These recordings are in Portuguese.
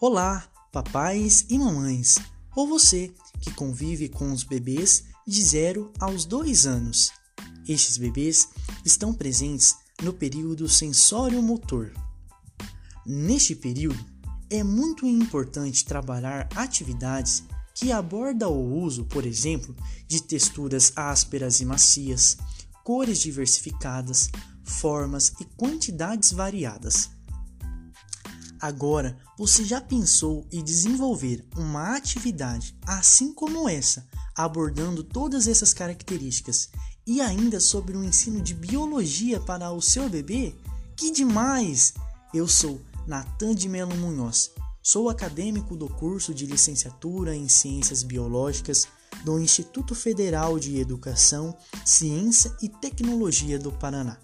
Olá, papais e mamães, ou você que convive com os bebês de 0 aos 2 anos. Estes bebês estão presentes no período sensório-motor. Neste período, é muito importante trabalhar atividades que abordam o uso, por exemplo, de texturas ásperas e macias, cores diversificadas, formas e quantidades variadas. Agora, você já pensou em desenvolver uma atividade assim como essa, abordando todas essas características e ainda sobre o ensino de biologia para o seu bebê? Que demais! Eu sou Natan de Melo Munhoz. Sou acadêmico do curso de licenciatura em Ciências Biológicas do Instituto Federal de Educação, Ciência e Tecnologia do Paraná.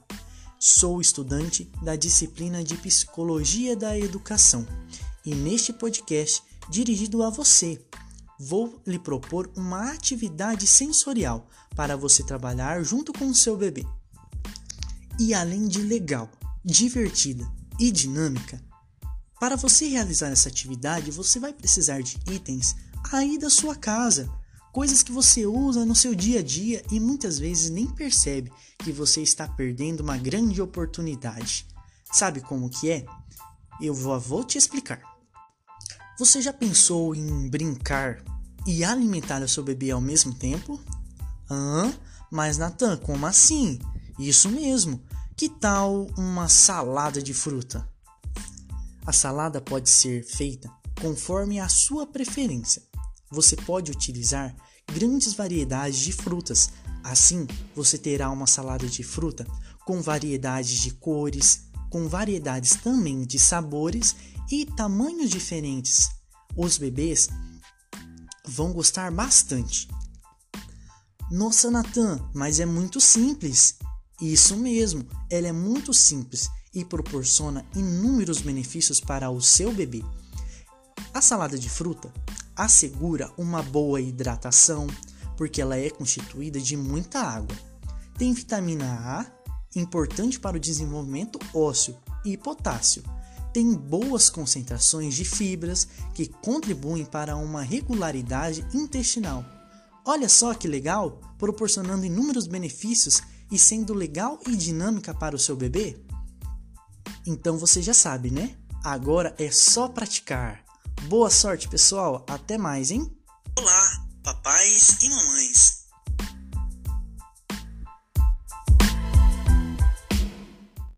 Sou estudante da disciplina de Psicologia da Educação e neste podcast dirigido a você, vou lhe propor uma atividade sensorial para você trabalhar junto com o seu bebê. E além de legal, divertida e dinâmica, para você realizar essa atividade, você vai precisar de itens aí da sua casa coisas que você usa no seu dia a dia e muitas vezes nem percebe que você está perdendo uma grande oportunidade. Sabe como que é? Eu vou, te explicar. Você já pensou em brincar e alimentar o seu bebê ao mesmo tempo? Hã? Mas Natan, como assim? Isso mesmo. Que tal uma salada de fruta? A salada pode ser feita conforme a sua preferência. Você pode utilizar grandes variedades de frutas. Assim, você terá uma salada de fruta com variedades de cores, com variedades também de sabores e tamanhos diferentes. Os bebês vão gostar bastante. Nossa, Natan, mas é muito simples. Isso mesmo, ela é muito simples e proporciona inúmeros benefícios para o seu bebê. A salada de fruta assegura uma boa hidratação, porque ela é constituída de muita água. Tem vitamina A, importante para o desenvolvimento ósseo, e potássio. Tem boas concentrações de fibras que contribuem para uma regularidade intestinal. Olha só que legal, proporcionando inúmeros benefícios e sendo legal e dinâmica para o seu bebê? Então você já sabe, né? Agora é só praticar. Boa sorte, pessoal. Até mais, hein? Olá, papais e mamães.